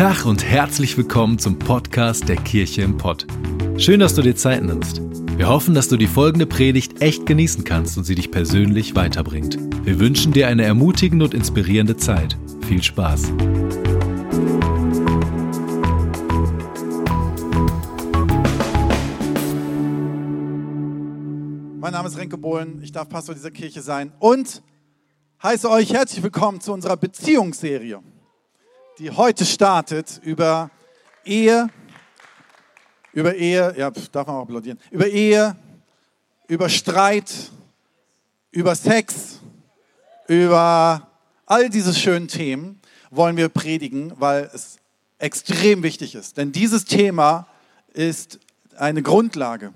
Tag und herzlich willkommen zum Podcast der Kirche im Pott. Schön, dass du dir Zeit nimmst. Wir hoffen, dass du die folgende Predigt echt genießen kannst und sie dich persönlich weiterbringt. Wir wünschen dir eine ermutigende und inspirierende Zeit. Viel Spaß. Mein Name ist Renke Bohlen, ich darf Pastor dieser Kirche sein und heiße euch herzlich willkommen zu unserer Beziehungsserie, die heute startet über Ehe, über Ehe, ja, darf man auch applaudieren, über Ehe, über Streit, über Sex, über all diese schönen Themen wollen wir predigen, weil es extrem wichtig ist. Denn dieses Thema ist eine Grundlage,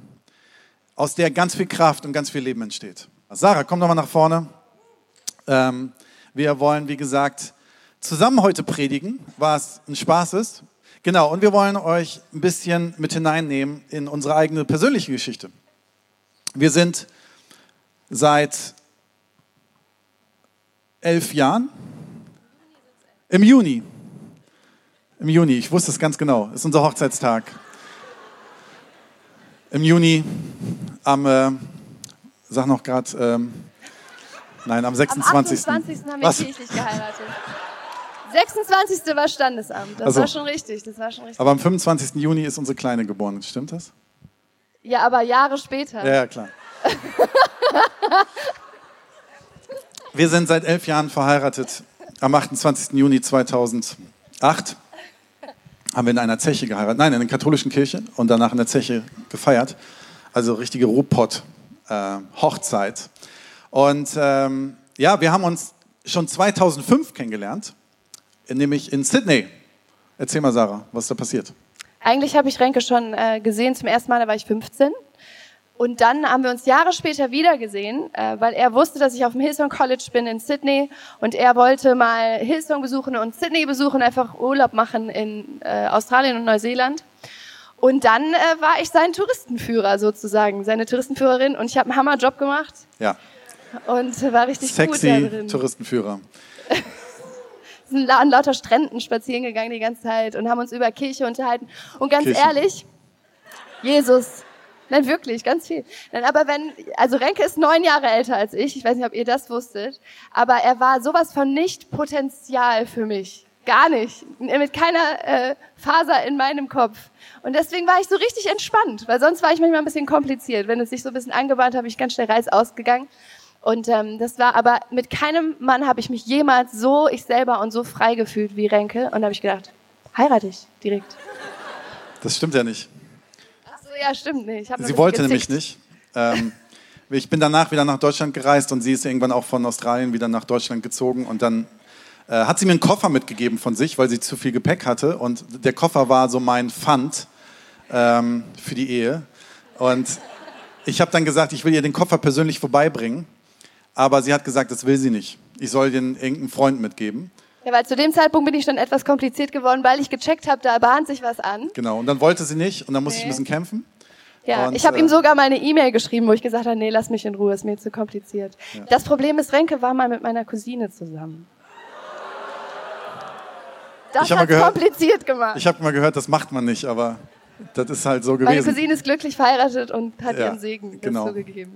aus der ganz viel Kraft und ganz viel Leben entsteht. Sarah, komm doch mal nach vorne. Ähm, wir wollen, wie gesagt, zusammen heute predigen, was ein Spaß ist. Genau, und wir wollen euch ein bisschen mit hineinnehmen in unsere eigene persönliche Geschichte. Wir sind seit elf Jahren im Juni. Im Juni, ich wusste es ganz genau, ist unser Hochzeitstag. Im Juni am, äh, sag noch gerade, ähm, nein, am 26. Am 28. haben wir Was? kirchlich geheiratet. 26. war Standesamt. Das Also. war schon richtig. Das war schon richtig. Aber am 25. Juni ist unsere Kleine geboren, stimmt das? ja, aber Jahre später. Ja, klar. Wir sind seit elf Jahren verheiratet. Am 28. Juni 2008 haben wir in einer Zeche geheiratet. Nein, in einer katholischen Kirche und danach in der Zeche gefeiert. Also richtige Ruhrpott-Hochzeit. und ähm, ja, wir haben uns schon 2005 kennengelernt, nämlich in Sydney. Erzähl mal, Sarah, was da passiert? Eigentlich habe ich Renke schon äh, gesehen zum ersten Mal, da war ich 15. Und dann haben wir uns Jahre später wieder gesehen, äh, weil er wusste, dass ich auf dem Hillsong College bin in Sydney und er wollte mal Hillsong besuchen und Sydney besuchen, einfach Urlaub machen in äh, Australien und Neuseeland. Und dann äh, war ich sein Touristenführer sozusagen, seine Touristenführerin und ich habe einen Hammerjob gemacht Ja, und war richtig gut da sexy. Touristenführer. sind an lauter Stränden spazieren gegangen die ganze Zeit und haben uns über Kirche unterhalten. Und ganz Kirche. ehrlich, Jesus, nein, wirklich, ganz viel. Nein, aber wenn, also Renke ist neun Jahre älter als ich, ich weiß nicht, ob ihr das wusstet, aber er war sowas von nicht Potenzial für mich. Gar nicht. Mit keiner äh, Faser in meinem Kopf. Und deswegen war ich so richtig entspannt, weil sonst war ich manchmal ein bisschen kompliziert. Wenn es sich so ein bisschen angebahnt hat, habe ich ganz schnell reiß ausgegangen. Und ähm, das war aber mit keinem Mann habe ich mich jemals so ich selber und so frei gefühlt wie Renke. Und da habe ich gedacht, heirate ich direkt. Das stimmt ja nicht. Ach so, ja, stimmt nicht. Sie wollte bisschen nämlich gezickt. nicht. Ähm, ich bin danach wieder nach Deutschland gereist und sie ist irgendwann auch von Australien wieder nach Deutschland gezogen und dann äh, hat sie mir einen Koffer mitgegeben von sich, weil sie zu viel Gepäck hatte und der Koffer war so mein Pfand ähm, für die Ehe und ich habe dann gesagt, ich will ihr den Koffer persönlich vorbeibringen, aber sie hat gesagt, das will sie nicht. Ich soll den irgendeinen Freund mitgeben. Ja, weil zu dem Zeitpunkt bin ich schon etwas kompliziert geworden, weil ich gecheckt habe, da bahnt sich was an. Genau, und dann wollte sie nicht und dann musste ich ein Nee. bisschen kämpfen. Ja, Und, ich habe äh, ihm sogar mal eine E-Mail geschrieben, wo ich gesagt habe, nee, lass mich in Ruhe, ist mir zu kompliziert. Das Problem ist, Renke war mal mit meiner Cousine zusammen. Das Ich hab mal hat gehört- kompliziert gemacht. Ich habe mal gehört, das macht man nicht, aber das ist halt so gewesen. Meine Cousine ist glücklich verheiratet und hat Ja, ihren Segen genau. dazu gegeben.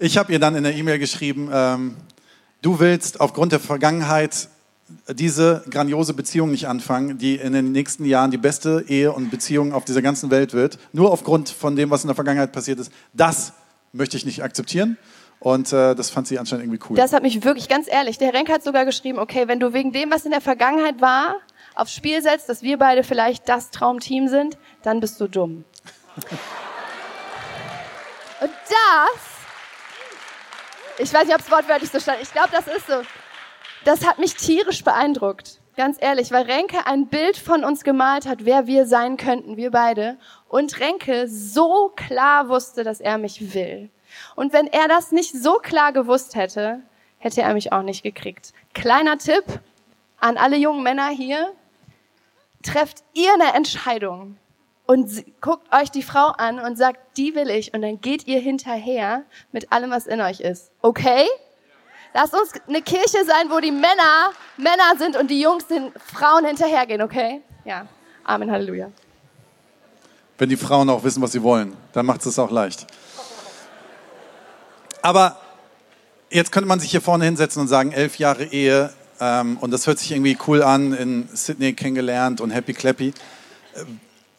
Ich habe ihr dann in der E-Mail geschrieben, ähm, du willst aufgrund der Vergangenheit diese grandiose Beziehung nicht anfangen, die in den nächsten Jahren die beste Ehe und Beziehung auf dieser ganzen Welt wird, nur aufgrund von dem, was in der Vergangenheit passiert ist. Das möchte ich nicht akzeptieren. Und äh, das fand sie anscheinend irgendwie cool. Das hat mich wirklich ganz ehrlich. Der Renke hat sogar geschrieben, okay, wenn du wegen dem, was in der Vergangenheit war, aufs Spiel setzt, dass wir beide vielleicht das Traumteam sind, dann bist du dumm. Und das, ich weiß nicht, ob es wortwörtlich so stand, ich glaube, das ist so. Das hat mich tierisch beeindruckt. Ganz ehrlich, weil Renke ein Bild von uns gemalt hat, wer wir sein könnten, wir beide. Und Renke so klar wusste, dass er mich will. Und wenn er das nicht so klar gewusst hätte, hätte er mich auch nicht gekriegt. Kleiner Tipp an alle jungen Männer hier. Trefft ihr eine Entscheidung und guckt euch die Frau an und sagt, die will ich. Und dann geht ihr hinterher mit allem, was in euch ist. Okay? Lasst uns eine Kirche sein, wo die Männer Männer sind und die Jungs den Frauen hinterhergehen, okay? Ja, Amen, Halleluja. Wenn die Frauen auch wissen, was sie wollen, dann macht es auch leicht. Aber jetzt könnte man sich hier vorne hinsetzen und sagen, elf Jahre Ehe, ähm, und das hört sich irgendwie cool an, in Sydney kennengelernt und happy clappy.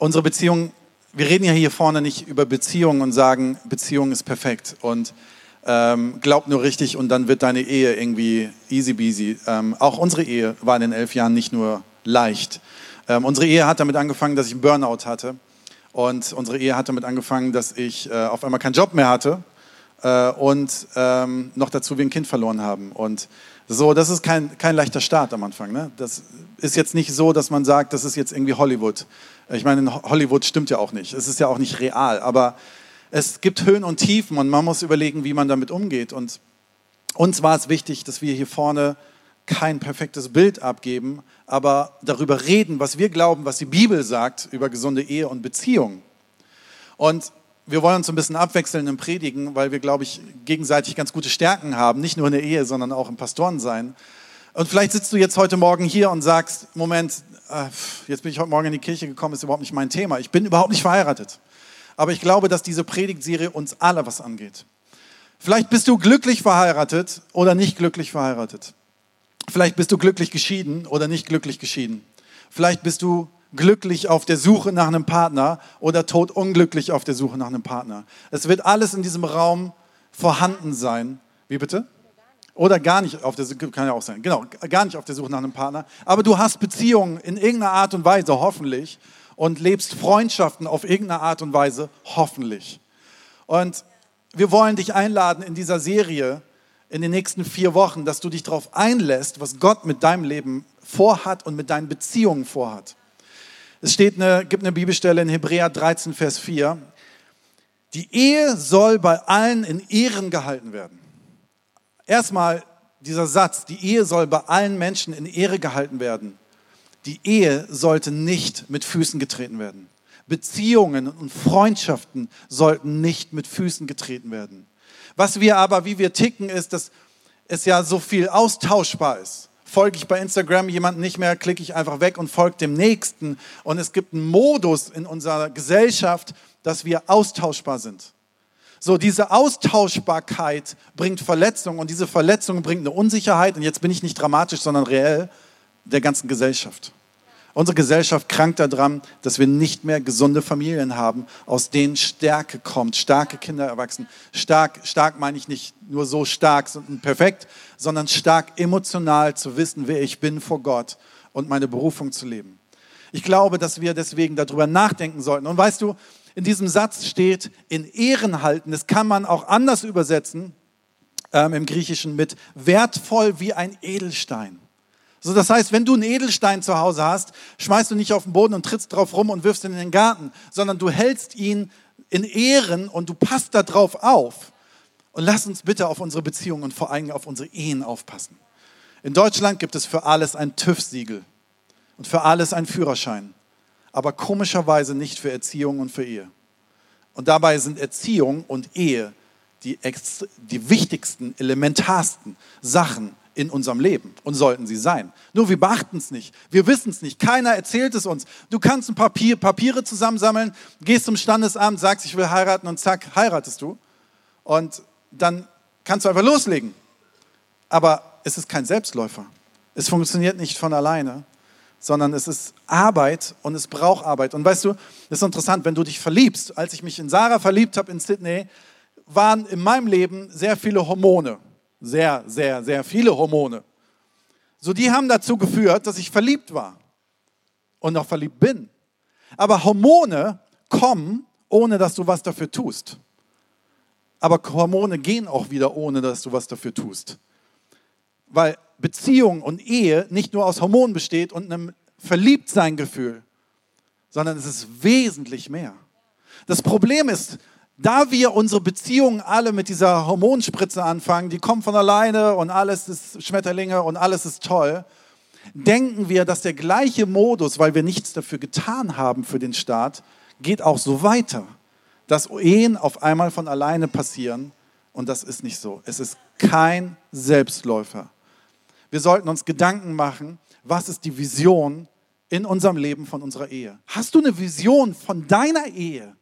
Unsere Beziehung, wir reden ja hier vorne nicht über Beziehungen und sagen, Beziehung ist perfekt und ähm, glaub nur richtig und dann wird deine Ehe irgendwie easy beasy. Ähm, auch unsere Ehe war in den elf Jahren nicht nur leicht. Ähm, unsere Ehe hat damit angefangen, dass ich einen Burnout hatte. Und unsere Ehe hat damit angefangen, dass ich äh, auf einmal keinen Job mehr hatte äh, und ähm, noch dazu wir ein Kind verloren haben. Und so, das ist kein, kein leichter Start am Anfang. Ne? Das ist jetzt nicht so, dass man sagt, das ist jetzt irgendwie Hollywood. Ich meine, in Hollywood stimmt ja auch nicht. Es ist ja auch nicht real. Aber es gibt Höhen und Tiefen und man muss überlegen, wie man damit umgeht. Und uns war es wichtig, dass wir hier vorne kein perfektes Bild abgeben, aber darüber reden, was wir glauben, was die Bibel sagt über gesunde Ehe und Beziehung. Und wir wollen uns ein bisschen abwechseln im Predigen, weil wir, glaube ich, gegenseitig ganz gute Stärken haben, nicht nur in der Ehe, sondern auch im Pastorensein. Und vielleicht sitzt du jetzt heute Morgen hier und sagst, Moment, äh, jetzt bin ich heute Morgen in die Kirche gekommen, ist überhaupt nicht mein Thema. Ich bin überhaupt nicht verheiratet. Aber ich glaube, dass diese Predigtserie uns alle was angeht. Vielleicht bist du glücklich verheiratet oder nicht glücklich verheiratet. Vielleicht bist du glücklich geschieden oder nicht glücklich geschieden. Vielleicht bist du glücklich auf der Suche nach einem Partner oder tot unglücklich auf der Suche nach einem Partner. Es wird alles in diesem Raum vorhanden sein. Wie bitte? Oder gar nicht auf der Suche, kann ja auch sein, genau, gar nicht auf der Suche nach einem Partner. Aber du hast Beziehungen in irgendeiner Art und Weise, hoffentlich, und lebst Freundschaften auf irgendeine Art und Weise, hoffentlich. Und wir wollen dich einladen in dieser Serie, in den nächsten vier Wochen, dass du dich darauf einlässt, was Gott mit deinem Leben vorhat und mit deinen Beziehungen vorhat. Es steht eine, gibt eine Bibelstelle in Hebräer 13, Vers 4. Die Ehe soll bei allen in Ehren gehalten werden. Erstmal dieser Satz, die Ehe soll bei allen Menschen in Ehre gehalten werden. Die Ehe sollte nicht mit Füßen getreten werden. Beziehungen und Freundschaften sollten nicht mit Füßen getreten werden. Was wir aber, wie wir ticken, ist, dass es ja so viel austauschbar ist. Folge ich bei Instagram jemanden nicht mehr, klicke ich einfach weg und folge dem Nächsten. Und es gibt einen Modus in unserer Gesellschaft, dass wir austauschbar sind. So, diese Austauschbarkeit bringt Verletzung und diese Verletzung bringt eine Unsicherheit, und jetzt bin ich nicht dramatisch, sondern reell, der ganzen Gesellschaft. Unsere Gesellschaft krankt daran, dass wir nicht mehr gesunde Familien haben, aus denen Stärke kommt, starke Kinder erwachsen. Stark, stark meine ich nicht nur so stark und perfekt, sondern stark emotional zu wissen, wer ich bin vor Gott und meine Berufung zu leben. Ich glaube, dass wir deswegen darüber nachdenken sollten. Und weißt du, in diesem Satz steht in Ehren halten. Das kann man auch anders übersetzen ähm, im Griechischen mit wertvoll wie ein Edelstein. So, das heißt, wenn du einen Edelstein zu Hause hast, schmeißt du nicht auf den Boden und trittst drauf rum und wirfst ihn in den Garten, sondern du hältst ihn in Ehren und du passt da drauf auf. Und lass uns bitte auf unsere Beziehungen und vor allem auf unsere Ehen aufpassen. In Deutschland gibt es für alles ein TÜV-Siegel und für alles ein Führerschein, aber komischerweise nicht für Erziehung und für Ehe. Und dabei sind Erziehung und Ehe die, die wichtigsten, elementarsten Sachen in unserem Leben und sollten sie sein. Nur wir beachten es nicht. Wir wissen es nicht. Keiner erzählt es uns. Du kannst ein Papier, Papiere zusammensammeln, gehst zum Standesamt, sagst, ich will heiraten und zack, heiratest du. Und dann kannst du einfach loslegen. Aber es ist kein Selbstläufer. Es funktioniert nicht von alleine, sondern es ist Arbeit und es braucht Arbeit. Und weißt du, das ist interessant, wenn du dich verliebst. Als ich mich in Sarah verliebt habe in Sydney, waren in meinem Leben sehr viele Hormone sehr, sehr, sehr viele Hormone. So, die haben dazu geführt, dass ich verliebt war und noch verliebt bin. Aber Hormone kommen, ohne dass du was dafür tust. Aber Hormone gehen auch wieder, ohne dass du was dafür tust. Weil Beziehung und Ehe nicht nur aus Hormonen besteht und einem Verliebtsein-Gefühl, sondern es ist wesentlich mehr. Das Problem ist, da wir unsere Beziehungen alle mit dieser Hormonspritze anfangen, die kommt von alleine und alles ist Schmetterlinge und alles ist toll, denken wir, dass der gleiche Modus, weil wir nichts dafür getan haben für den Staat, geht auch so weiter. Dass Ehen auf einmal von alleine passieren und das ist nicht so. Es ist kein Selbstläufer. Wir sollten uns Gedanken machen, was ist die Vision in unserem Leben von unserer Ehe? Hast du eine Vision von deiner Ehe?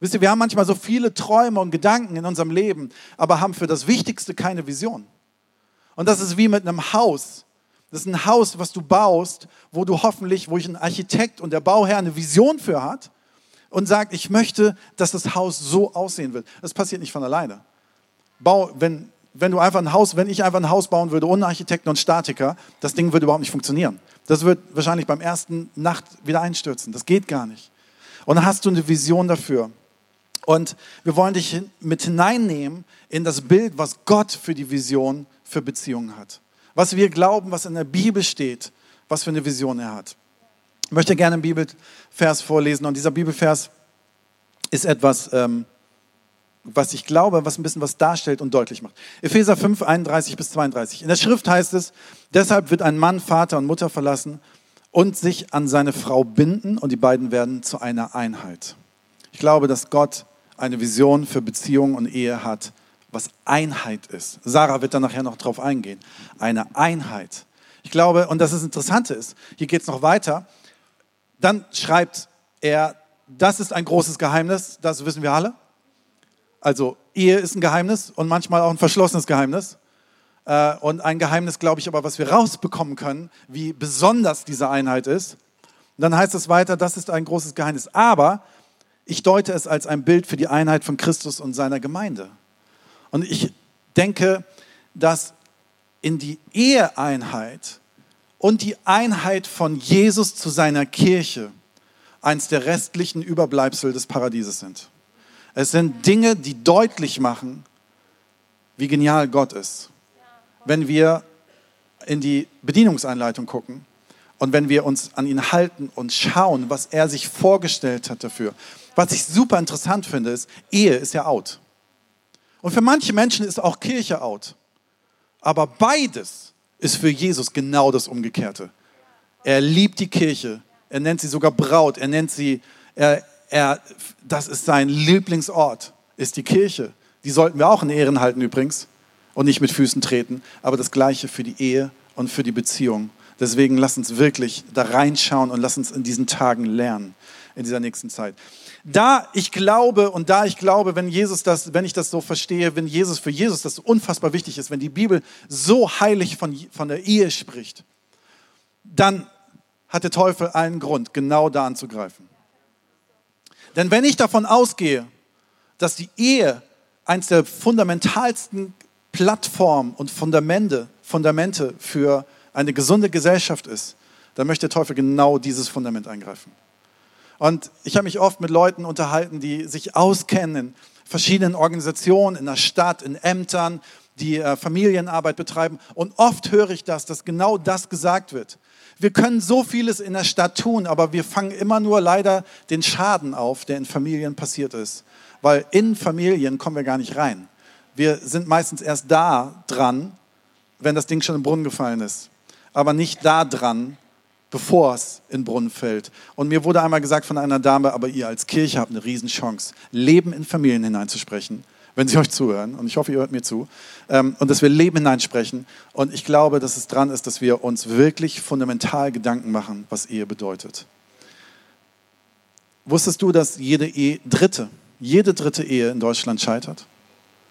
Wisst ihr, wir haben manchmal so viele Träume und Gedanken in unserem Leben, aber haben für das Wichtigste keine Vision. Und das ist wie mit einem Haus. Das ist ein Haus, was du baust, wo du hoffentlich, wo ich ein Architekt und der Bauherr eine Vision für hat und sagt, ich möchte, dass das Haus so aussehen wird. Das passiert nicht von alleine. Bau, wenn, wenn du einfach ein Haus, wenn ich einfach ein Haus bauen würde ohne Architekten und Statiker, das Ding würde überhaupt nicht funktionieren. Das wird wahrscheinlich beim ersten Nacht wieder einstürzen. Das geht gar nicht. Und dann hast du eine Vision dafür. Und wir wollen dich mit hineinnehmen in das Bild, was Gott für die Vision für Beziehungen hat. Was wir glauben, was in der Bibel steht, was für eine Vision er hat. Ich möchte gerne einen Bibelvers vorlesen und dieser Bibelvers ist etwas, ähm, was ich glaube, was ein bisschen was darstellt und deutlich macht. Epheser 5, 31 bis 32. In der Schrift heißt es, deshalb wird ein Mann Vater und Mutter verlassen und sich an seine Frau binden und die beiden werden zu einer Einheit. Ich glaube, dass Gott eine Vision für Beziehung und Ehe hat, was Einheit ist. Sarah wird da nachher noch drauf eingehen. Eine Einheit. Ich glaube, und das ist Interessante ist, hier geht es noch weiter. Dann schreibt er, das ist ein großes Geheimnis, das wissen wir alle. Also Ehe ist ein Geheimnis und manchmal auch ein verschlossenes Geheimnis. Äh, und ein Geheimnis, glaube ich, aber, was wir rausbekommen können, wie besonders diese Einheit ist. Und dann heißt es weiter, das ist ein großes Geheimnis. Aber ich deute es als ein Bild für die Einheit von Christus und seiner Gemeinde. Und ich denke, dass in die Eheeinheit und die Einheit von Jesus zu seiner Kirche eins der restlichen Überbleibsel des Paradieses sind. Es sind Dinge, die deutlich machen, wie genial Gott ist. Wenn wir in die Bedienungsanleitung gucken und wenn wir uns an ihn halten und schauen, was er sich vorgestellt hat dafür, was ich super interessant finde, ist, Ehe ist ja out. Und für manche Menschen ist auch Kirche out. Aber beides ist für Jesus genau das Umgekehrte. Er liebt die Kirche. Er nennt sie sogar Braut. Er nennt sie, er, er, das ist sein Lieblingsort, ist die Kirche. Die sollten wir auch in Ehren halten übrigens und nicht mit Füßen treten. Aber das Gleiche für die Ehe und für die Beziehung. Deswegen lass uns wirklich da reinschauen und lass uns in diesen Tagen lernen, in dieser nächsten Zeit da ich glaube und da ich glaube, wenn Jesus das, wenn ich das so verstehe, wenn Jesus für Jesus das unfassbar wichtig ist, wenn die Bibel so heilig von, von der Ehe spricht, dann hat der Teufel einen Grund, genau da anzugreifen. Denn wenn ich davon ausgehe, dass die Ehe eines der fundamentalsten Plattformen und Fundamente, Fundamente für eine gesunde Gesellschaft ist, dann möchte der Teufel genau dieses Fundament eingreifen. Und ich habe mich oft mit Leuten unterhalten, die sich auskennen in verschiedenen Organisationen, in der Stadt, in Ämtern, die äh, Familienarbeit betreiben. Und oft höre ich das, dass genau das gesagt wird. Wir können so vieles in der Stadt tun, aber wir fangen immer nur leider den Schaden auf, der in Familien passiert ist. Weil in Familien kommen wir gar nicht rein. Wir sind meistens erst da dran, wenn das Ding schon im Brunnen gefallen ist. Aber nicht da dran, bevor es in Brunnen fällt. Und mir wurde einmal gesagt von einer Dame, aber ihr als Kirche habt eine Riesenchance, Leben in Familien hineinzusprechen, wenn sie euch zuhören. Und ich hoffe, ihr hört mir zu. Ähm, und dass wir Leben hineinsprechen. Und ich glaube, dass es dran ist, dass wir uns wirklich fundamental Gedanken machen, was Ehe bedeutet. Wusstest du, dass jede Ehe, dritte, jede dritte Ehe in Deutschland scheitert?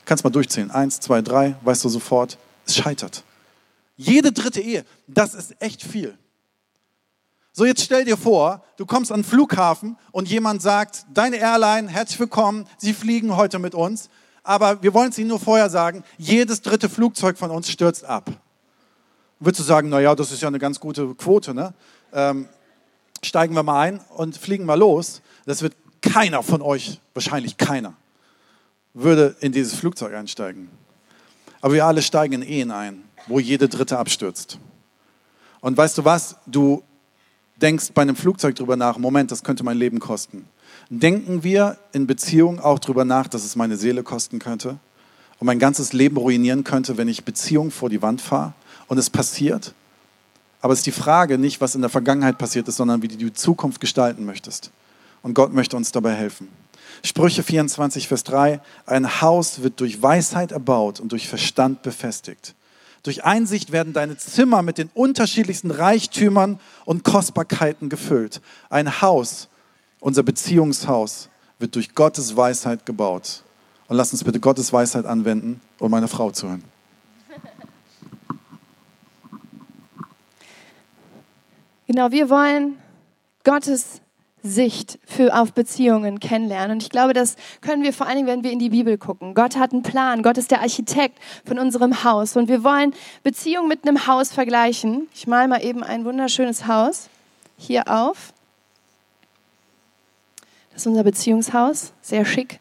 Kannst mal durchzählen. Eins, zwei, drei, weißt du sofort, es scheitert. Jede dritte Ehe, das ist echt viel. So, jetzt stell dir vor, du kommst an den Flughafen und jemand sagt, deine Airline, herzlich willkommen, Sie fliegen heute mit uns, aber wir wollen es Ihnen nur vorher sagen, jedes dritte Flugzeug von uns stürzt ab. Würdest du sagen, naja, das ist ja eine ganz gute Quote, ne? Ähm, steigen wir mal ein und fliegen mal los. Das wird keiner von euch, wahrscheinlich keiner, würde in dieses Flugzeug einsteigen. Aber wir alle steigen in Ehen ein, wo jede dritte abstürzt. Und weißt du was? Du denkst bei einem Flugzeug drüber nach, Moment, das könnte mein Leben kosten. Denken wir in Beziehung auch drüber nach, dass es meine Seele kosten könnte und mein ganzes Leben ruinieren könnte, wenn ich Beziehung vor die Wand fahre und es passiert? Aber es ist die Frage nicht, was in der Vergangenheit passiert ist, sondern wie du die Zukunft gestalten möchtest. Und Gott möchte uns dabei helfen. Sprüche 24, Vers 3, ein Haus wird durch Weisheit erbaut und durch Verstand befestigt. Durch Einsicht werden deine Zimmer mit den unterschiedlichsten Reichtümern und Kostbarkeiten gefüllt. Ein Haus, unser Beziehungshaus, wird durch Gottes Weisheit gebaut. Und lass uns bitte Gottes Weisheit anwenden, um meiner Frau zu hören. Genau, wir wollen Gottes Sicht für auf Beziehungen kennenlernen. Und ich glaube, das können wir vor allen Dingen, wenn wir in die Bibel gucken. Gott hat einen Plan. Gott ist der Architekt von unserem Haus. Und wir wollen Beziehung mit einem Haus vergleichen. Ich male mal eben ein wunderschönes Haus hier auf. Das ist unser Beziehungshaus. Sehr schick.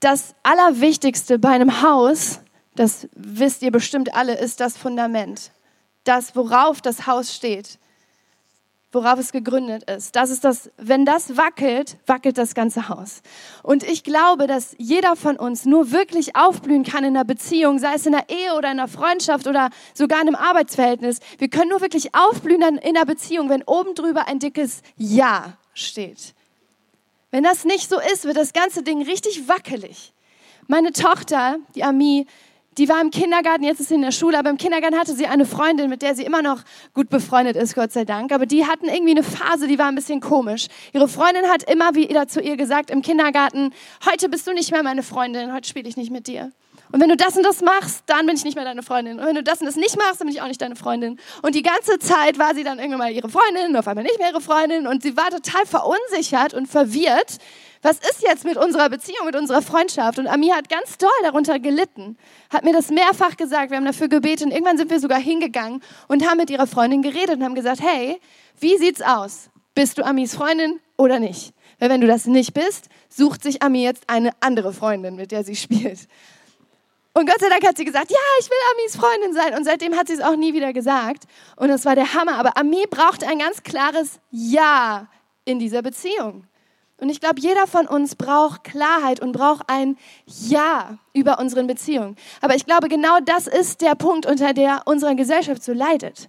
Das Allerwichtigste bei einem Haus, das wisst ihr bestimmt alle, ist das Fundament. Das, worauf das Haus steht worauf es gegründet ist. Das ist das, wenn das wackelt, wackelt das ganze Haus. Und ich glaube, dass jeder von uns nur wirklich aufblühen kann in einer Beziehung, sei es in einer Ehe oder in einer Freundschaft oder sogar in einem Arbeitsverhältnis. Wir können nur wirklich aufblühen in einer Beziehung, wenn oben drüber ein dickes Ja steht. Wenn das nicht so ist, wird das ganze Ding richtig wackelig. Meine Tochter, die Ami, die war im Kindergarten, jetzt ist sie in der Schule, aber im Kindergarten hatte sie eine Freundin, mit der sie immer noch gut befreundet ist, Gott sei Dank. Aber die hatten irgendwie eine Phase, die war ein bisschen komisch. Ihre Freundin hat immer wieder zu ihr gesagt im Kindergarten, heute bist du nicht mehr meine Freundin, heute spiele ich nicht mit dir. Und wenn du das und das machst, dann bin ich nicht mehr deine Freundin. Und wenn du das und das nicht machst, dann bin ich auch nicht deine Freundin. Und die ganze Zeit war sie dann irgendwann mal ihre Freundin, auf einmal nicht mehr ihre Freundin. Und sie war total verunsichert und verwirrt, was ist jetzt mit unserer Beziehung, mit unserer Freundschaft? Und Amir hat ganz doll darunter gelitten, hat mir das mehrfach gesagt. Wir haben dafür gebetet und irgendwann sind wir sogar hingegangen und haben mit ihrer Freundin geredet und haben gesagt, hey, wie sieht's aus? Bist du Amis Freundin oder nicht? Weil wenn du das nicht bist, sucht sich Ami jetzt eine andere Freundin, mit der sie spielt. Und Gott sei Dank hat sie gesagt, ja, ich will Amis Freundin sein. Und seitdem hat sie es auch nie wieder gesagt. Und das war der Hammer. Aber Ami braucht ein ganz klares Ja in dieser Beziehung. Und ich glaube, jeder von uns braucht Klarheit und braucht ein Ja über unseren Beziehungen. Aber ich glaube, genau das ist der Punkt, unter der unsere Gesellschaft so leidet.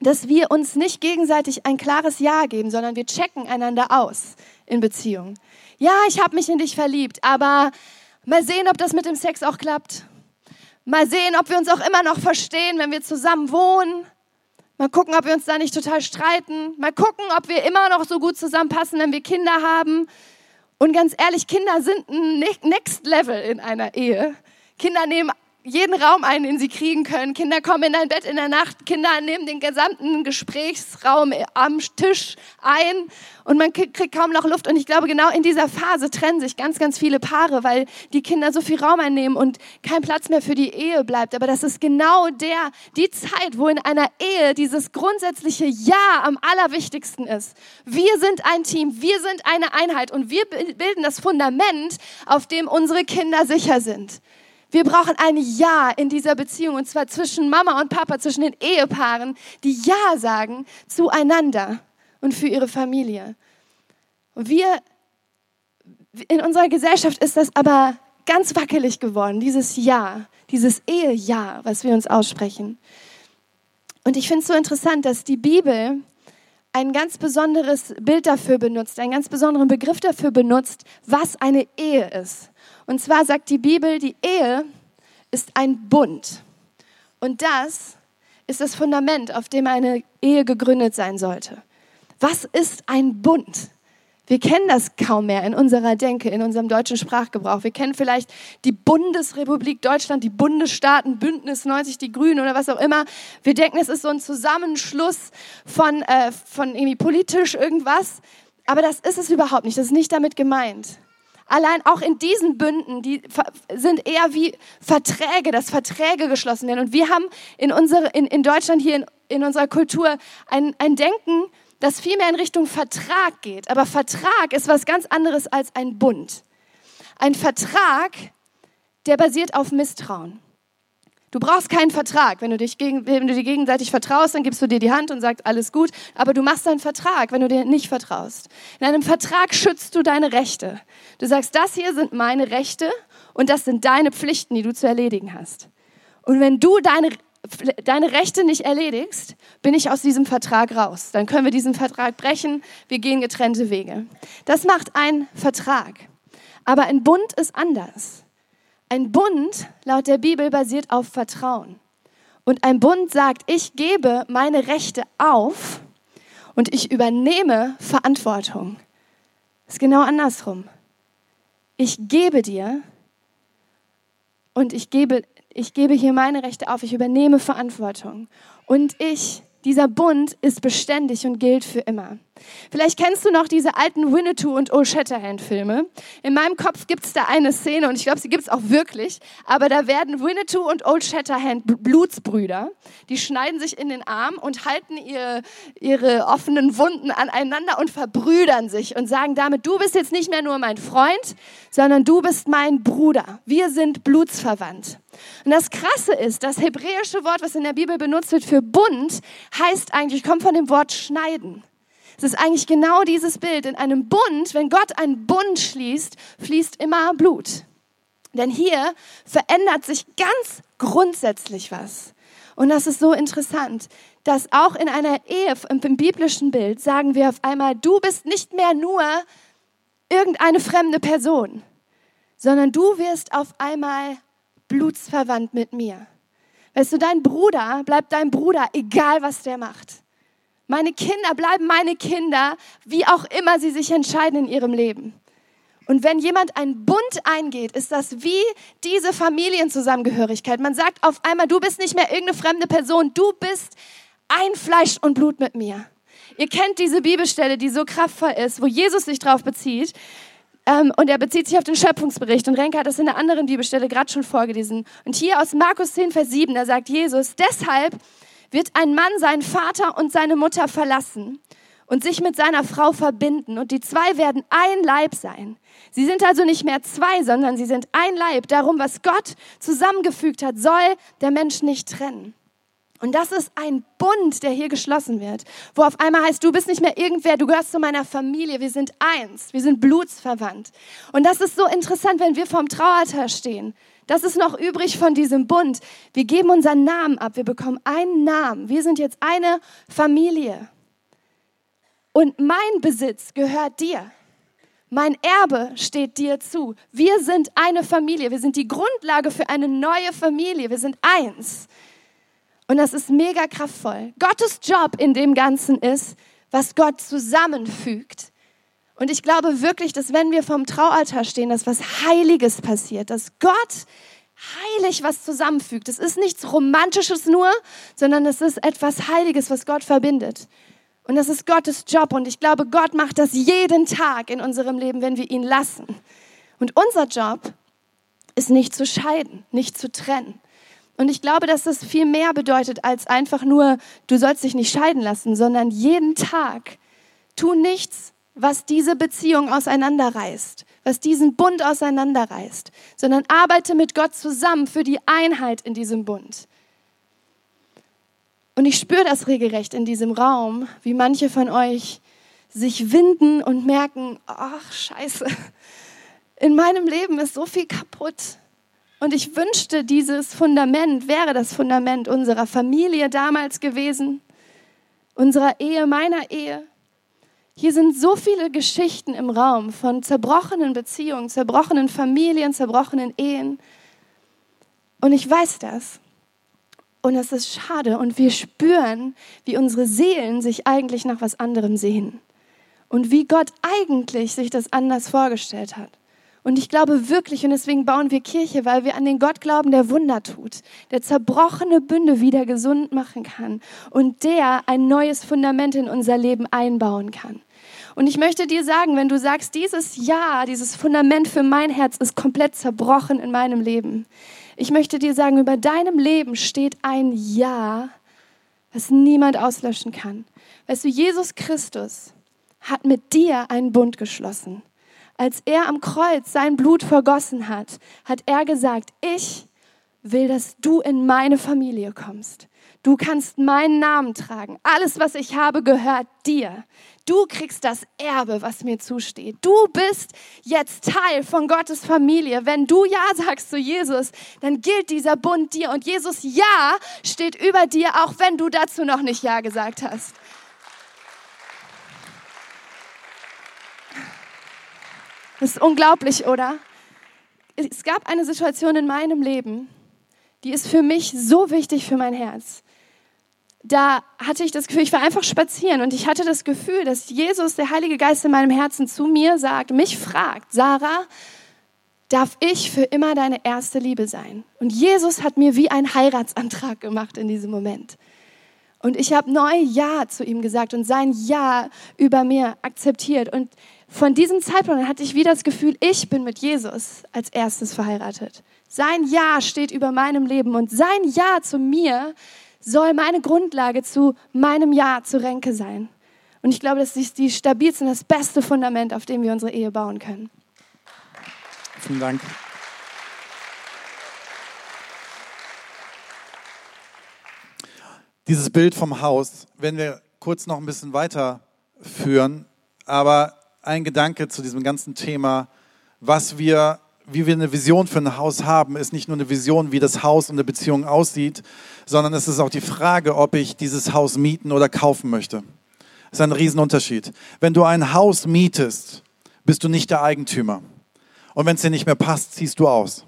Dass wir uns nicht gegenseitig ein klares Ja geben, sondern wir checken einander aus in Beziehungen. Ja, ich habe mich in dich verliebt, aber mal sehen, ob das mit dem Sex auch klappt. Mal sehen, ob wir uns auch immer noch verstehen, wenn wir zusammen wohnen. Mal gucken, ob wir uns da nicht total streiten. Mal gucken, ob wir immer noch so gut zusammenpassen, wenn wir Kinder haben. Und ganz ehrlich, Kinder sind ein ne-, Next Level in einer Ehe. Kinder nehmen jeden Raum ein, den sie kriegen können. Kinder kommen in dein Bett in der Nacht, Kinder nehmen den gesamten Gesprächsraum am Tisch ein und man kriegt kaum noch Luft. Und ich glaube, genau in dieser Phase trennen sich ganz, ganz viele Paare, weil die Kinder so viel Raum einnehmen und kein Platz mehr für die Ehe bleibt. Aber das ist genau der, die Zeit, wo in einer Ehe dieses grundsätzliche Ja am allerwichtigsten ist. Wir sind ein Team, wir sind eine Einheit und wir bilden das Fundament, auf dem unsere Kinder sicher sind. Wir brauchen ein Ja in dieser Beziehung und zwar zwischen Mama und Papa, zwischen den Ehepaaren, die Ja sagen zueinander und für ihre Familie. Wir, in unserer Gesellschaft ist das aber ganz wackelig geworden, dieses Ja, dieses Ehe-Ja, was wir uns aussprechen. Und ich finde es so interessant, dass die Bibel ein ganz besonderes Bild dafür benutzt, einen ganz besonderen Begriff dafür benutzt, was eine Ehe ist. Und zwar sagt die Bibel, die Ehe ist ein Bund. Und das ist das Fundament, auf dem eine Ehe gegründet sein sollte. Was ist ein Bund? Wir kennen das kaum mehr in unserer Denke, in unserem deutschen Sprachgebrauch. Wir kennen vielleicht die Bundesrepublik Deutschland, die Bundesstaaten, Bündnis 90, die Grünen oder was auch immer. Wir denken, es ist so ein Zusammenschluss von, äh, von irgendwie politisch irgendwas. Aber das ist es überhaupt nicht. Das ist nicht damit gemeint. Allein auch in diesen Bünden, die sind eher wie Verträge, dass Verträge geschlossen werden. Und wir haben in, unsere, in, in Deutschland hier in, in unserer Kultur ein, ein Denken, das viel mehr in Richtung Vertrag geht. Aber Vertrag ist was ganz anderes als ein Bund. Ein Vertrag, der basiert auf Misstrauen. Du brauchst keinen Vertrag. Wenn du, dich gegen, wenn du dir gegenseitig vertraust, dann gibst du dir die Hand und sagst, alles gut. Aber du machst einen Vertrag, wenn du dir nicht vertraust. In einem Vertrag schützt du deine Rechte. Du sagst, das hier sind meine Rechte und das sind deine Pflichten, die du zu erledigen hast. Und wenn du deine, deine Rechte nicht erledigst, bin ich aus diesem Vertrag raus. Dann können wir diesen Vertrag brechen. Wir gehen getrennte Wege. Das macht ein Vertrag. Aber ein Bund ist anders. Ein Bund laut der Bibel basiert auf Vertrauen. Und ein Bund sagt, ich gebe meine Rechte auf und ich übernehme Verantwortung. Ist genau andersrum. Ich gebe dir und ich gebe, ich gebe hier meine Rechte auf, ich übernehme Verantwortung. Und ich dieser Bund ist beständig und gilt für immer. Vielleicht kennst du noch diese alten Winnetou und Old Shatterhand Filme. In meinem Kopf gibt es da eine Szene und ich glaube, sie gibt es auch wirklich. Aber da werden Winnetou und Old Shatterhand Blutsbrüder. Die schneiden sich in den Arm und halten ihr, ihre offenen Wunden aneinander und verbrüdern sich und sagen damit, du bist jetzt nicht mehr nur mein Freund, sondern du bist mein Bruder. Wir sind blutsverwandt. Und das Krasse ist, das hebräische Wort, was in der Bibel benutzt wird für Bund, heißt eigentlich, kommt von dem Wort schneiden. Es ist eigentlich genau dieses Bild. In einem Bund, wenn Gott einen Bund schließt, fließt immer Blut. Denn hier verändert sich ganz grundsätzlich was. Und das ist so interessant, dass auch in einer Ehe, im biblischen Bild, sagen wir auf einmal, du bist nicht mehr nur irgendeine fremde Person, sondern du wirst auf einmal blutsverwandt mit mir. Weißt du, dein Bruder bleibt dein Bruder, egal was der macht. Meine Kinder bleiben meine Kinder, wie auch immer sie sich entscheiden in ihrem Leben. Und wenn jemand einen Bund eingeht, ist das wie diese Familienzusammengehörigkeit. Man sagt auf einmal, du bist nicht mehr irgendeine fremde Person, du bist ein Fleisch und Blut mit mir. Ihr kennt diese Bibelstelle, die so kraftvoll ist, wo Jesus sich drauf bezieht. Ähm, und er bezieht sich auf den Schöpfungsbericht. Und Renke hat das in einer anderen Bibelstelle gerade schon vorgelesen. Und hier aus Markus 10, Vers 7, da sagt Jesus, deshalb wird ein Mann seinen Vater und seine Mutter verlassen und sich mit seiner Frau verbinden. Und die zwei werden ein Leib sein. Sie sind also nicht mehr zwei, sondern sie sind ein Leib. Darum, was Gott zusammengefügt hat, soll der Mensch nicht trennen. Und das ist ein Bund, der hier geschlossen wird, wo auf einmal heißt, du bist nicht mehr irgendwer, du gehörst zu meiner Familie, wir sind eins, wir sind blutsverwandt. Und das ist so interessant, wenn wir vorm Traualtar stehen. Das ist noch übrig von diesem Bund. Wir geben unseren Namen ab, wir bekommen einen Namen. Wir sind jetzt eine Familie. Und mein Besitz gehört dir. Mein Erbe steht dir zu. Wir sind eine Familie. Wir sind die Grundlage für eine neue Familie. Wir sind eins. Und das ist mega kraftvoll. Gottes Job in dem Ganzen ist, was Gott zusammenfügt. Und ich glaube wirklich, dass wenn wir vom Traualtar stehen, dass was Heiliges passiert, dass Gott heilig was zusammenfügt. Es ist nichts Romantisches nur, sondern es ist etwas Heiliges, was Gott verbindet. Und das ist Gottes Job. Und ich glaube, Gott macht das jeden Tag in unserem Leben, wenn wir ihn lassen. Und unser Job ist nicht zu scheiden, nicht zu trennen. Und ich glaube, dass das viel mehr bedeutet als einfach nur, du sollst dich nicht scheiden lassen, sondern jeden Tag tu nichts, was diese Beziehung auseinanderreißt, was diesen Bund auseinanderreißt, sondern arbeite mit Gott zusammen für die Einheit in diesem Bund. Und ich spüre das regelrecht in diesem Raum, wie manche von euch sich winden und merken, ach scheiße, in meinem Leben ist so viel kaputt. Und ich wünschte, dieses Fundament wäre das Fundament unserer Familie damals gewesen, unserer Ehe, meiner Ehe. Hier sind so viele Geschichten im Raum von zerbrochenen Beziehungen, zerbrochenen Familien, zerbrochenen Ehen. Und ich weiß das. Und es ist schade. Und wir spüren, wie unsere Seelen sich eigentlich nach was anderem sehen. Und wie Gott eigentlich sich das anders vorgestellt hat. Und ich glaube wirklich, und deswegen bauen wir Kirche, weil wir an den Gott glauben, der Wunder tut, der zerbrochene Bünde wieder gesund machen kann und der ein neues Fundament in unser Leben einbauen kann. Und ich möchte dir sagen, wenn du sagst, dieses Ja, dieses Fundament für mein Herz ist komplett zerbrochen in meinem Leben. Ich möchte dir sagen, über deinem Leben steht ein Ja, was niemand auslöschen kann. Weißt du, Jesus Christus hat mit dir einen Bund geschlossen als er am Kreuz sein Blut vergossen hat, hat er gesagt, ich will, dass du in meine Familie kommst. Du kannst meinen Namen tragen. Alles, was ich habe, gehört dir. Du kriegst das Erbe, was mir zusteht. Du bist jetzt Teil von Gottes Familie. Wenn du Ja sagst zu Jesus, dann gilt dieser Bund dir. Und Jesus Ja steht über dir, auch wenn du dazu noch nicht Ja gesagt hast. Das ist unglaublich, oder? Es gab eine Situation in meinem Leben, die ist für mich so wichtig für mein Herz. Da hatte ich das Gefühl, ich war einfach spazieren und ich hatte das Gefühl, dass Jesus, der Heilige Geist in meinem Herzen zu mir sagt, mich fragt, Sarah, darf ich für immer deine erste Liebe sein? Und Jesus hat mir wie einen Heiratsantrag gemacht in diesem Moment. Und ich habe neu Ja zu ihm gesagt und sein Ja über mir akzeptiert. Und von diesem Zeitpunkt hatte ich wieder das Gefühl, ich bin mit Jesus als erstes verheiratet. Sein Ja steht über meinem Leben und sein Ja zu mir soll meine Grundlage zu meinem Ja zu Renke sein. Und ich glaube, das ist die stabilste und das beste Fundament, auf dem wir unsere Ehe bauen können. Vielen Dank. Dieses Bild vom Haus werden wir kurz noch ein bisschen weiterführen, aber ein Gedanke zu diesem ganzen Thema, was wir, wie wir eine Vision für ein Haus haben, ist nicht nur eine Vision, wie das Haus und eine Beziehung aussieht, sondern es ist auch die Frage, ob ich dieses Haus mieten oder kaufen möchte. Das ist ein Riesenunterschied. Wenn du ein Haus mietest, bist du nicht der Eigentümer. Und wenn es dir nicht mehr passt, ziehst du aus.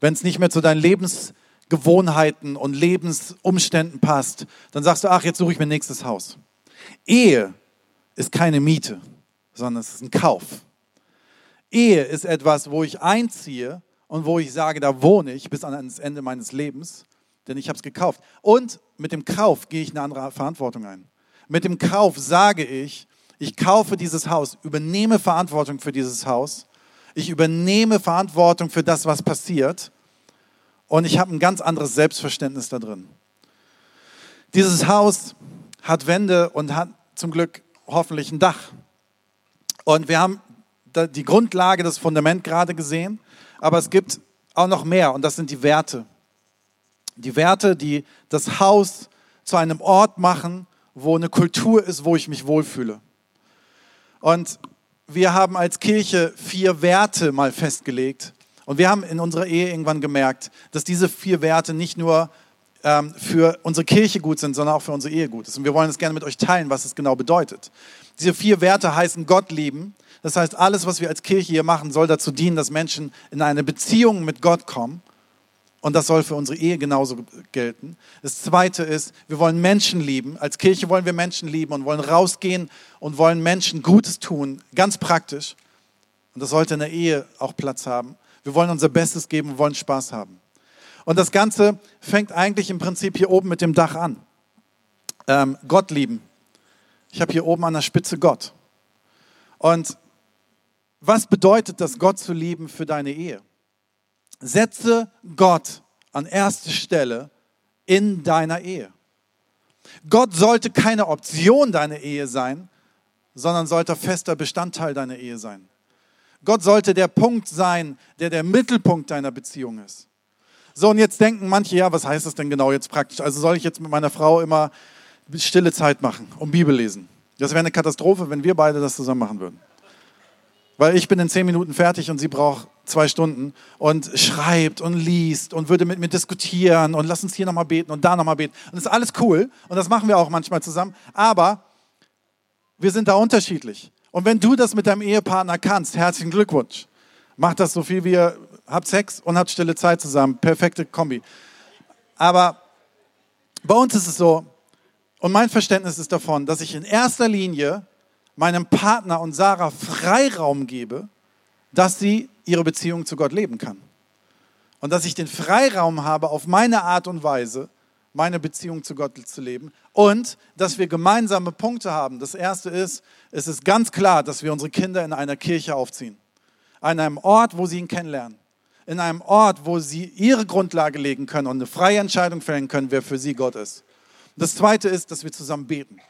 Wenn es nicht mehr zu deinen Lebens Gewohnheiten und Lebensumständen passt, dann sagst du, ach, jetzt suche ich mir nächstes Haus. Ehe ist keine Miete, sondern es ist ein Kauf. Ehe ist etwas, wo ich einziehe und wo ich sage, da wohne ich bis ans Ende meines Lebens, denn ich habe es gekauft. Und mit dem Kauf gehe ich eine andere Verantwortung ein. Mit dem Kauf sage ich, ich kaufe dieses Haus, übernehme Verantwortung für dieses Haus, ich übernehme Verantwortung für das, was passiert und ich habe ein ganz anderes Selbstverständnis da drin. Dieses Haus hat Wände und hat zum Glück hoffentlich ein Dach. Und wir haben die Grundlage, das Fundament gerade gesehen, aber es gibt auch noch mehr und das sind die Werte. Die Werte, die das Haus zu einem Ort machen, wo eine Kultur ist, wo ich mich wohlfühle. Und wir haben als Kirche vier Werte mal festgelegt, und wir haben in unserer Ehe irgendwann gemerkt, dass diese vier Werte nicht nur ähm, für unsere Kirche gut sind, sondern auch für unsere Ehe gut ist. Und wir wollen es gerne mit euch teilen, was es genau bedeutet. Diese vier Werte heißen Gott lieben. Das heißt, alles, was wir als Kirche hier machen, soll dazu dienen, dass Menschen in eine Beziehung mit Gott kommen. Und das soll für unsere Ehe genauso gelten. Das zweite ist, wir wollen Menschen lieben. Als Kirche wollen wir Menschen lieben und wollen rausgehen und wollen Menschen Gutes tun, ganz praktisch. Und das sollte in der Ehe auch Platz haben. Wir wollen unser Bestes geben und wollen Spaß haben. Und das Ganze fängt eigentlich im Prinzip hier oben mit dem Dach an. Ähm, Gott lieben. Ich habe hier oben an der Spitze Gott. Und was bedeutet das, Gott zu lieben für deine Ehe? Setze Gott an erste Stelle in deiner Ehe. Gott sollte keine Option deiner Ehe sein, sondern sollte fester Bestandteil deiner Ehe sein. Gott sollte der Punkt sein, der der Mittelpunkt deiner Beziehung ist. So, und jetzt denken manche, ja, was heißt das denn genau jetzt praktisch? Also soll ich jetzt mit meiner Frau immer stille Zeit machen und Bibel lesen? Das wäre eine Katastrophe, wenn wir beide das zusammen machen würden. Weil ich bin in zehn Minuten fertig und sie braucht zwei Stunden und schreibt und liest und würde mit mir diskutieren und lass uns hier nochmal beten und da nochmal beten. Und das ist alles cool und das machen wir auch manchmal zusammen. Aber wir sind da unterschiedlich. Und wenn du das mit deinem Ehepartner kannst, herzlichen Glückwunsch. Macht das so viel wie ihr habt Sex und habt stille Zeit zusammen. Perfekte Kombi. Aber bei uns ist es so, und mein Verständnis ist davon, dass ich in erster Linie meinem Partner und Sarah Freiraum gebe, dass sie ihre Beziehung zu Gott leben kann. Und dass ich den Freiraum habe, auf meine Art und Weise meine Beziehung zu Gott zu leben und dass wir gemeinsame Punkte haben. Das erste ist, es ist ganz klar, dass wir unsere Kinder in einer Kirche aufziehen. An einem Ort, wo sie ihn kennenlernen. In einem Ort, wo sie ihre Grundlage legen können und eine freie Entscheidung fällen können, wer für sie Gott ist. Das zweite ist, dass wir zusammen beten.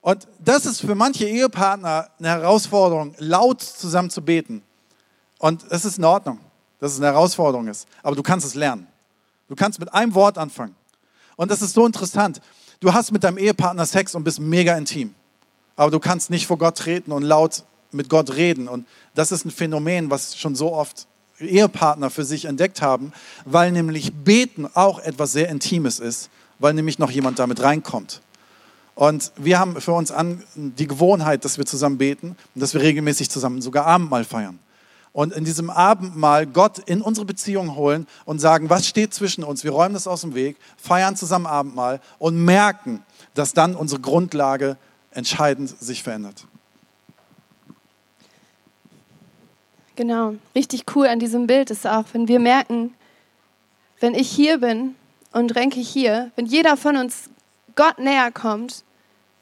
Und das ist für manche Ehepartner eine Herausforderung, laut zusammen zu beten. Und es ist in Ordnung, dass es eine Herausforderung ist. Aber du kannst es lernen. Du kannst mit einem Wort anfangen. Und das ist so interessant. Du hast mit deinem Ehepartner Sex und bist mega intim. Aber du kannst nicht vor Gott treten und laut mit Gott reden. Und das ist ein Phänomen, was schon so oft Ehepartner für sich entdeckt haben, weil nämlich Beten auch etwas sehr Intimes ist, weil nämlich noch jemand damit reinkommt. Und wir haben für uns an die Gewohnheit, dass wir zusammen beten und dass wir regelmäßig zusammen sogar Abendmahl feiern. und in diesem Abendmahl Gott in unsere Beziehung holen und sagen, was steht zwischen uns? Wir räumen das aus dem Weg, feiern zusammen Abendmahl und merken, dass dann unsere Grundlage entscheidend sich verändert. Genau, richtig cool an diesem Bild ist auch, wenn wir merken, wenn ich hier bin und Renke hier, wenn jeder von uns Gott näher kommt,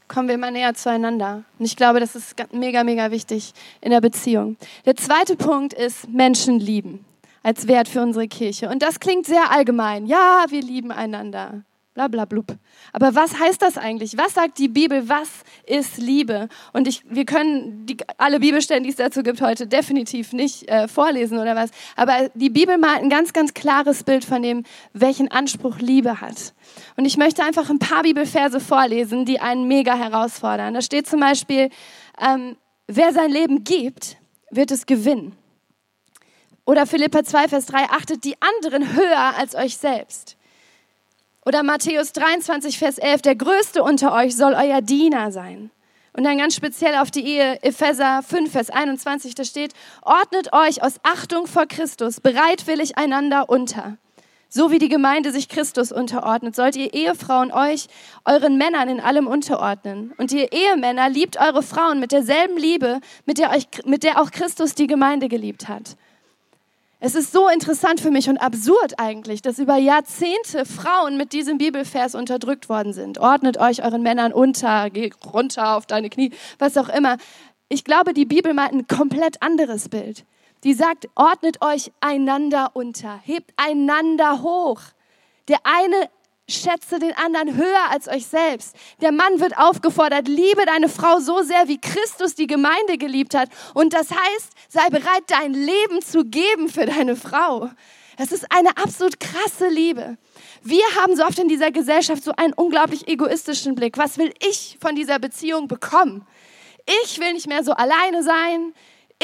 kommen wir immer näher zueinander. Und ich glaube, das ist mega, mega wichtig in der Beziehung. Der zweite Punkt ist Menschen lieben als Wert für unsere Kirche. Und das klingt sehr allgemein. Ja, wir lieben einander bla bla blub. Aber was heißt das eigentlich? Was sagt die Bibel? Was ist Liebe? Und ich, wir können die, alle Bibelstellen, die es dazu gibt, heute definitiv nicht äh, vorlesen oder was. Aber die Bibel malt ein ganz, ganz klares Bild von dem, welchen Anspruch Liebe hat. Und ich möchte einfach ein paar Bibelverse vorlesen, die einen mega herausfordern. Da steht zum Beispiel, ähm, wer sein Leben gibt, wird es gewinnen. Oder Philippa 2, Vers 3, achtet die anderen höher als euch selbst. Oder Matthäus 23, Vers 11, der Größte unter euch soll euer Diener sein. Und dann ganz speziell auf die Ehe, Epheser 5, Vers 21, da steht, ordnet euch aus Achtung vor Christus bereitwillig einander unter. So wie die Gemeinde sich Christus unterordnet, sollt ihr Ehefrauen euch euren Männern in allem unterordnen. Und ihr Ehemänner liebt eure Frauen mit derselben Liebe, mit der, euch, mit der auch Christus die Gemeinde geliebt hat. Es ist so interessant für mich und absurd eigentlich, dass über Jahrzehnte Frauen mit diesem Bibelvers unterdrückt worden sind. Ordnet euch euren Männern unter, geh runter auf deine Knie, was auch immer. Ich glaube, die Bibel malt ein komplett anderes Bild. Die sagt, ordnet euch einander unter, hebt einander hoch. Der eine schätze den anderen höher als euch selbst. Der Mann wird aufgefordert, liebe deine Frau so sehr, wie Christus die Gemeinde geliebt hat. Und das heißt, sei bereit, dein Leben zu geben für deine Frau. Das ist eine absolut krasse Liebe. Wir haben so oft in dieser Gesellschaft so einen unglaublich egoistischen Blick. Was will ich von dieser Beziehung bekommen? Ich will nicht mehr so alleine sein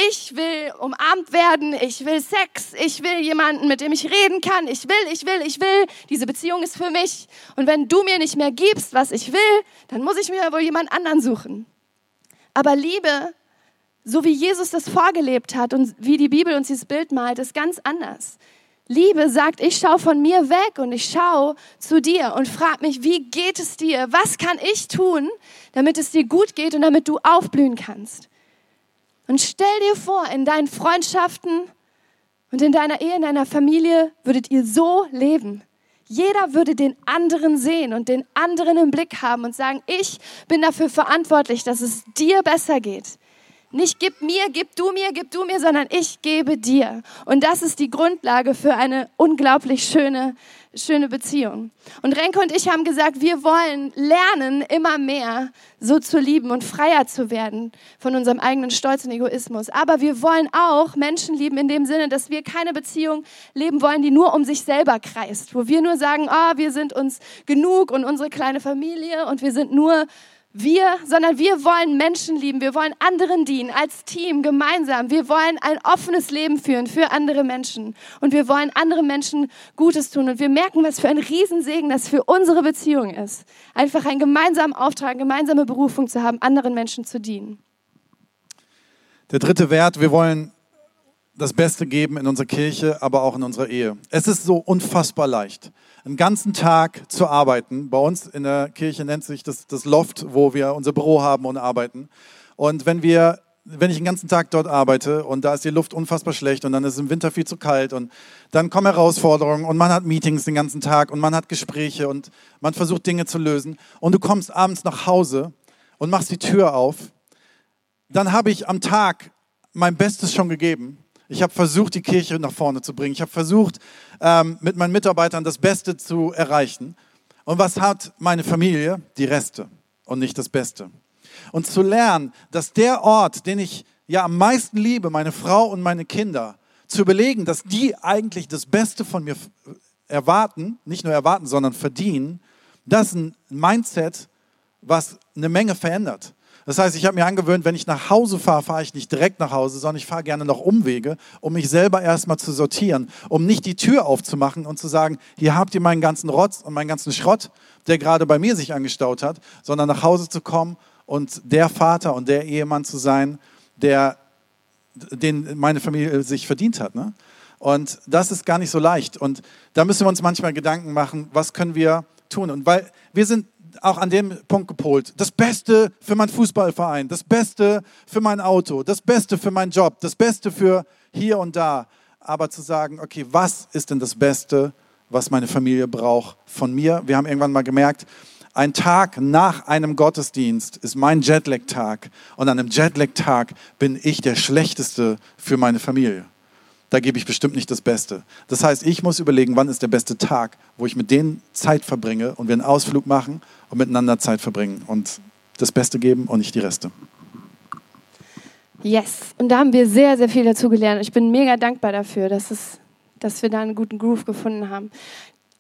ich will umarmt werden, ich will Sex, ich will jemanden, mit dem ich reden kann, ich will, ich will, ich will. Diese Beziehung ist für mich. Und wenn du mir nicht mehr gibst, was ich will, dann muss ich mir wohl jemand anderen suchen. Aber Liebe, so wie Jesus das vorgelebt hat und wie die Bibel uns dieses Bild malt, ist ganz anders. Liebe sagt, ich schaue von mir weg und ich schaue zu dir und frage mich, wie geht es dir? Was kann ich tun, damit es dir gut geht und damit du aufblühen kannst? Und stell dir vor, in deinen Freundschaften und in deiner Ehe, in deiner Familie würdet ihr so leben. Jeder würde den anderen sehen und den anderen im Blick haben und sagen, ich bin dafür verantwortlich, dass es dir besser geht. Nicht gib mir, gib du mir, gib du mir, sondern ich gebe dir. Und das ist die Grundlage für eine unglaublich schöne schöne Beziehung. Und Renke und ich haben gesagt, wir wollen lernen, immer mehr so zu lieben und freier zu werden von unserem eigenen Stolz und Egoismus. Aber wir wollen auch Menschen lieben in dem Sinne, dass wir keine Beziehung leben wollen, die nur um sich selber kreist, wo wir nur sagen, oh, wir sind uns genug und unsere kleine Familie und wir sind nur wir, sondern wir wollen Menschen lieben, wir wollen anderen dienen, als Team, gemeinsam. Wir wollen ein offenes Leben führen für andere Menschen und wir wollen anderen Menschen Gutes tun und wir merken, was für ein Riesensegen das für unsere Beziehung ist. Einfach einen gemeinsamen Auftrag, gemeinsame Berufung zu haben, anderen Menschen zu dienen. Der dritte Wert, wir wollen das Beste geben in unserer Kirche, aber auch in unserer Ehe. Es ist so unfassbar leicht einen ganzen Tag zu arbeiten. Bei uns in der Kirche nennt sich das das Loft, wo wir unser Büro haben und arbeiten. Und wenn wir wenn ich den ganzen Tag dort arbeite und da ist die Luft unfassbar schlecht und dann ist es im Winter viel zu kalt und dann kommen Herausforderungen und man hat Meetings den ganzen Tag und man hat Gespräche und man versucht Dinge zu lösen und du kommst abends nach Hause und machst die Tür auf, dann habe ich am Tag mein Bestes schon gegeben ich habe versucht, die Kirche nach vorne zu bringen. Ich habe versucht, ähm, mit meinen Mitarbeitern das Beste zu erreichen. Und was hat meine Familie? Die Reste und nicht das Beste. Und zu lernen, dass der Ort, den ich ja am meisten liebe, meine Frau und meine Kinder, zu überlegen, dass die eigentlich das Beste von mir erwarten, nicht nur erwarten, sondern verdienen, das ist ein Mindset, was eine Menge verändert. Das heißt, ich habe mir angewöhnt, wenn ich nach Hause fahre, fahre ich nicht direkt nach Hause, sondern ich fahre gerne noch Umwege, um mich selber erstmal zu sortieren, um nicht die Tür aufzumachen und zu sagen, hier habt ihr meinen ganzen Rotz und meinen ganzen Schrott, der gerade bei mir sich angestaut hat, sondern nach Hause zu kommen und der Vater und der Ehemann zu sein, der den meine Familie sich verdient hat. Ne? Und das ist gar nicht so leicht. Und da müssen wir uns manchmal Gedanken machen, was können wir tun. Und weil wir sind auch an dem Punkt gepolt, das Beste für meinen Fußballverein, das Beste für mein Auto, das Beste für meinen Job, das Beste für hier und da. Aber zu sagen, okay, was ist denn das Beste, was meine Familie braucht von mir? Wir haben irgendwann mal gemerkt, ein Tag nach einem Gottesdienst ist mein Jetlag-Tag und an einem Jetlag-Tag bin ich der Schlechteste für meine Familie da gebe ich bestimmt nicht das Beste. Das heißt, ich muss überlegen, wann ist der beste Tag, wo ich mit denen Zeit verbringe und wir einen Ausflug machen und miteinander Zeit verbringen und das Beste geben und nicht die Reste. Yes, und da haben wir sehr, sehr viel dazu gelernt. Ich bin mega dankbar dafür, dass, es, dass wir da einen guten Groove gefunden haben.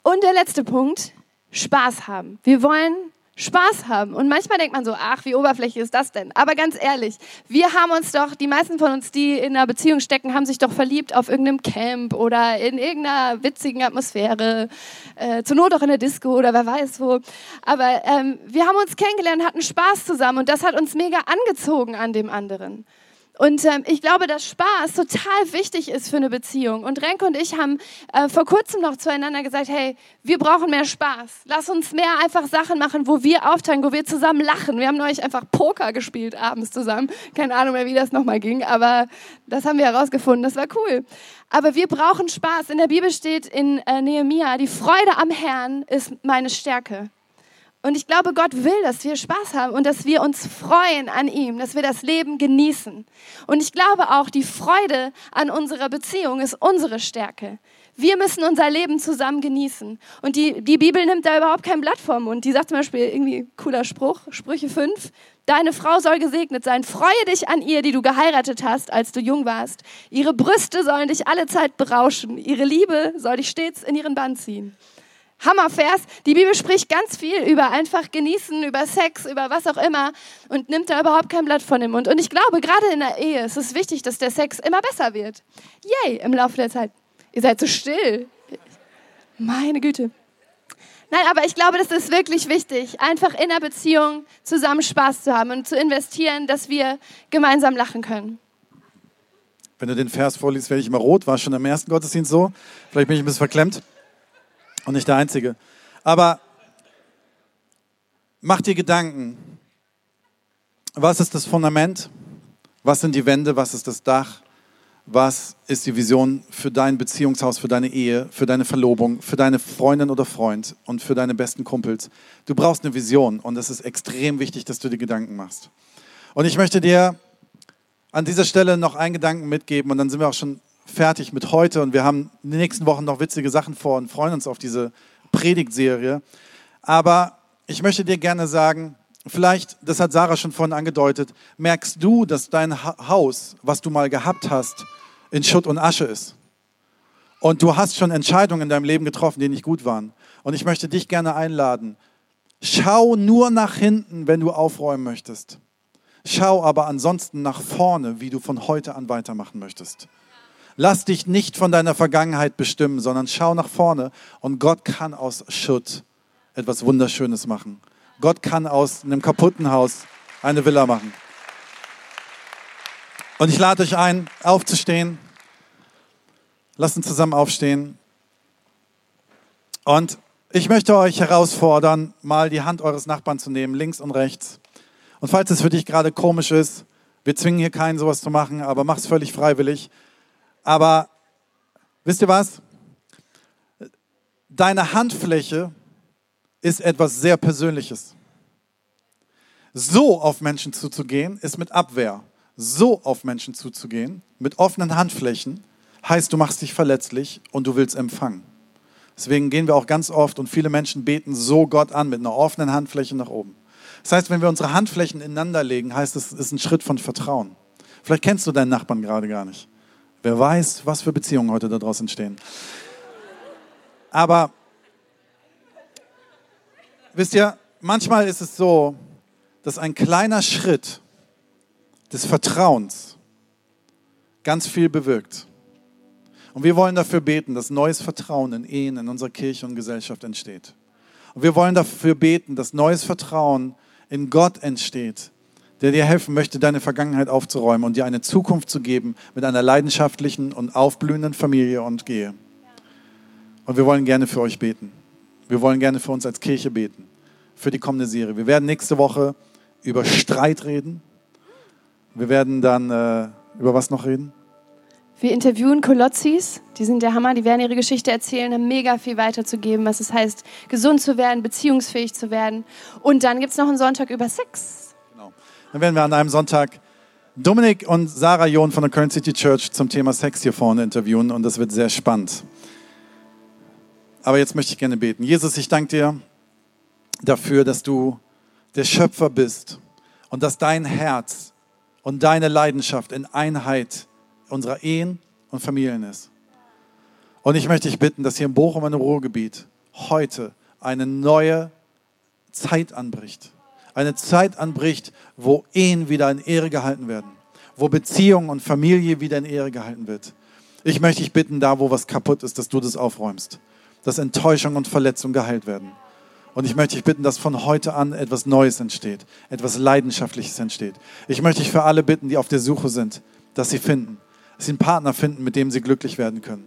Und der letzte Punkt, Spaß haben. Wir wollen Spaß haben. Und manchmal denkt man so, ach, wie oberflächlich ist das denn? Aber ganz ehrlich, wir haben uns doch, die meisten von uns, die in einer Beziehung stecken, haben sich doch verliebt auf irgendeinem Camp oder in irgendeiner witzigen Atmosphäre, äh, zur Not auch in der Disco oder wer weiß wo. Aber ähm, wir haben uns kennengelernt, hatten Spaß zusammen und das hat uns mega angezogen an dem anderen. Und ähm, ich glaube, dass Spaß total wichtig ist für eine Beziehung. Und Renke und ich haben äh, vor kurzem noch zueinander gesagt, hey, wir brauchen mehr Spaß. Lass uns mehr einfach Sachen machen, wo wir aufteilen, wo wir zusammen lachen. Wir haben neulich einfach Poker gespielt abends zusammen. Keine Ahnung mehr, wie das nochmal ging, aber das haben wir herausgefunden. Das war cool. Aber wir brauchen Spaß. In der Bibel steht in äh, Nehemia, die Freude am Herrn ist meine Stärke. Und ich glaube, Gott will, dass wir Spaß haben und dass wir uns freuen an ihm, dass wir das Leben genießen. Und ich glaube auch, die Freude an unserer Beziehung ist unsere Stärke. Wir müssen unser Leben zusammen genießen. Und die, die Bibel nimmt da überhaupt kein Blatt vom Mund. Die sagt zum Beispiel irgendwie cooler Spruch, Sprüche 5. Deine Frau soll gesegnet sein. Freue dich an ihr, die du geheiratet hast, als du jung warst. Ihre Brüste sollen dich alle Zeit berauschen. Ihre Liebe soll dich stets in ihren Bann ziehen. Hammervers. Die Bibel spricht ganz viel über einfach genießen, über Sex, über was auch immer und nimmt da überhaupt kein Blatt von dem Mund. Und ich glaube, gerade in der Ehe ist es wichtig, dass der Sex immer besser wird. Yay, im Laufe der Zeit. Ihr seid so still. Meine Güte. Nein, aber ich glaube, das ist wirklich wichtig, einfach in der Beziehung zusammen Spaß zu haben und zu investieren, dass wir gemeinsam lachen können. Wenn du den Vers vorliest, werde ich immer rot. War schon im ersten Gottesdienst so. Vielleicht bin ich ein bisschen verklemmt und nicht der Einzige. Aber mach dir Gedanken. Was ist das Fundament? Was sind die Wände? Was ist das Dach? Was ist die Vision für dein Beziehungshaus, für deine Ehe, für deine Verlobung, für deine Freundin oder Freund und für deine besten Kumpels? Du brauchst eine Vision und es ist extrem wichtig, dass du dir Gedanken machst. Und ich möchte dir an dieser Stelle noch einen Gedanken mitgeben und dann sind wir auch schon fertig mit heute und wir haben in den nächsten Wochen noch witzige Sachen vor und freuen uns auf diese Predigtserie. Aber ich möchte dir gerne sagen, vielleicht, das hat Sarah schon vorhin angedeutet, merkst du, dass dein Haus, was du mal gehabt hast, in Schutt und Asche ist. Und du hast schon Entscheidungen in deinem Leben getroffen, die nicht gut waren. Und ich möchte dich gerne einladen. Schau nur nach hinten, wenn du aufräumen möchtest. Schau aber ansonsten nach vorne, wie du von heute an weitermachen möchtest. Lass dich nicht von deiner Vergangenheit bestimmen, sondern schau nach vorne und Gott kann aus Schutt etwas Wunderschönes machen. Gott kann aus einem kaputten Haus eine Villa machen. Und ich lade euch ein, aufzustehen. Lasst uns zusammen aufstehen. Und ich möchte euch herausfordern, mal die Hand eures Nachbarn zu nehmen, links und rechts. Und falls es für dich gerade komisch ist, wir zwingen hier keinen, sowas zu machen, aber mach es völlig freiwillig. Aber wisst ihr was? Deine Handfläche ist etwas sehr Persönliches. So auf Menschen zuzugehen, ist mit Abwehr. So auf Menschen zuzugehen, mit offenen Handflächen, heißt, du machst dich verletzlich und du willst empfangen. Deswegen gehen wir auch ganz oft und viele Menschen beten so Gott an mit einer offenen Handfläche nach oben. Das heißt, wenn wir unsere Handflächen ineinander legen, heißt es, es ist ein Schritt von Vertrauen. Vielleicht kennst du deinen Nachbarn gerade gar nicht. Wer weiß, was für Beziehungen heute daraus entstehen. Aber wisst ihr, manchmal ist es so, dass ein kleiner Schritt des Vertrauens ganz viel bewirkt. Und wir wollen dafür beten, dass neues Vertrauen in Ehen, in unserer Kirche und Gesellschaft entsteht. Und wir wollen dafür beten, dass neues Vertrauen in Gott entsteht, der dir helfen möchte, deine Vergangenheit aufzuräumen und dir eine Zukunft zu geben mit einer leidenschaftlichen und aufblühenden Familie und Ehe. Und wir wollen gerne für euch beten. Wir wollen gerne für uns als Kirche beten, für die kommende Serie. Wir werden nächste Woche über Streit reden. Wir werden dann äh, über was noch reden? Wir interviewen Kolotzis, die sind der Hammer, die werden ihre Geschichte erzählen, haben mega viel weiterzugeben, was es heißt, gesund zu werden, beziehungsfähig zu werden. Und dann gibt es noch einen Sonntag über Sex. Dann werden wir an einem Sonntag Dominik und Sarah John von der Current City Church zum Thema Sex hier vorne interviewen und das wird sehr spannend. Aber jetzt möchte ich gerne beten. Jesus, ich danke dir dafür, dass du der Schöpfer bist und dass dein Herz und deine Leidenschaft in Einheit unserer Ehen und Familien ist. Und ich möchte dich bitten, dass hier in Bochum im Ruhrgebiet heute eine neue Zeit anbricht. Eine Zeit anbricht, wo Ehen wieder in Ehre gehalten werden, wo Beziehung und Familie wieder in Ehre gehalten wird. Ich möchte dich bitten, da wo was kaputt ist, dass du das aufräumst, dass Enttäuschung und Verletzung geheilt werden. Und ich möchte dich bitten, dass von heute an etwas Neues entsteht, etwas Leidenschaftliches entsteht. Ich möchte dich für alle bitten, die auf der Suche sind, dass sie finden, dass sie einen Partner finden, mit dem sie glücklich werden können.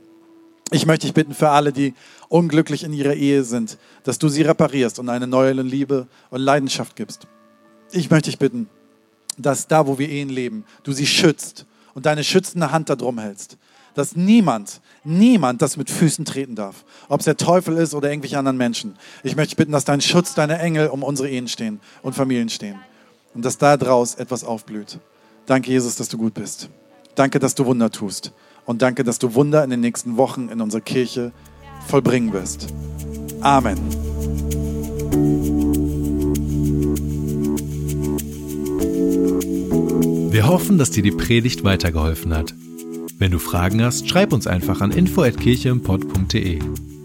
Ich möchte dich bitten für alle, die unglücklich in ihrer Ehe sind, dass du sie reparierst und eine neue Liebe und Leidenschaft gibst. Ich möchte dich bitten, dass da, wo wir Ehen leben, du sie schützt und deine schützende Hand darum hältst. Dass niemand, niemand das mit Füßen treten darf. Ob es der Teufel ist oder irgendwelche anderen Menschen. Ich möchte dich bitten, dass dein Schutz, deine Engel um unsere Ehen stehen und Familien stehen. Und dass da draus etwas aufblüht. Danke, Jesus, dass du gut bist. Danke, dass du Wunder tust. Und danke, dass du Wunder in den nächsten Wochen in unserer Kirche vollbringen wirst. Amen. Wir hoffen, dass dir die Predigt weitergeholfen hat. Wenn du Fragen hast, schreib uns einfach an info@kircheimpod.de.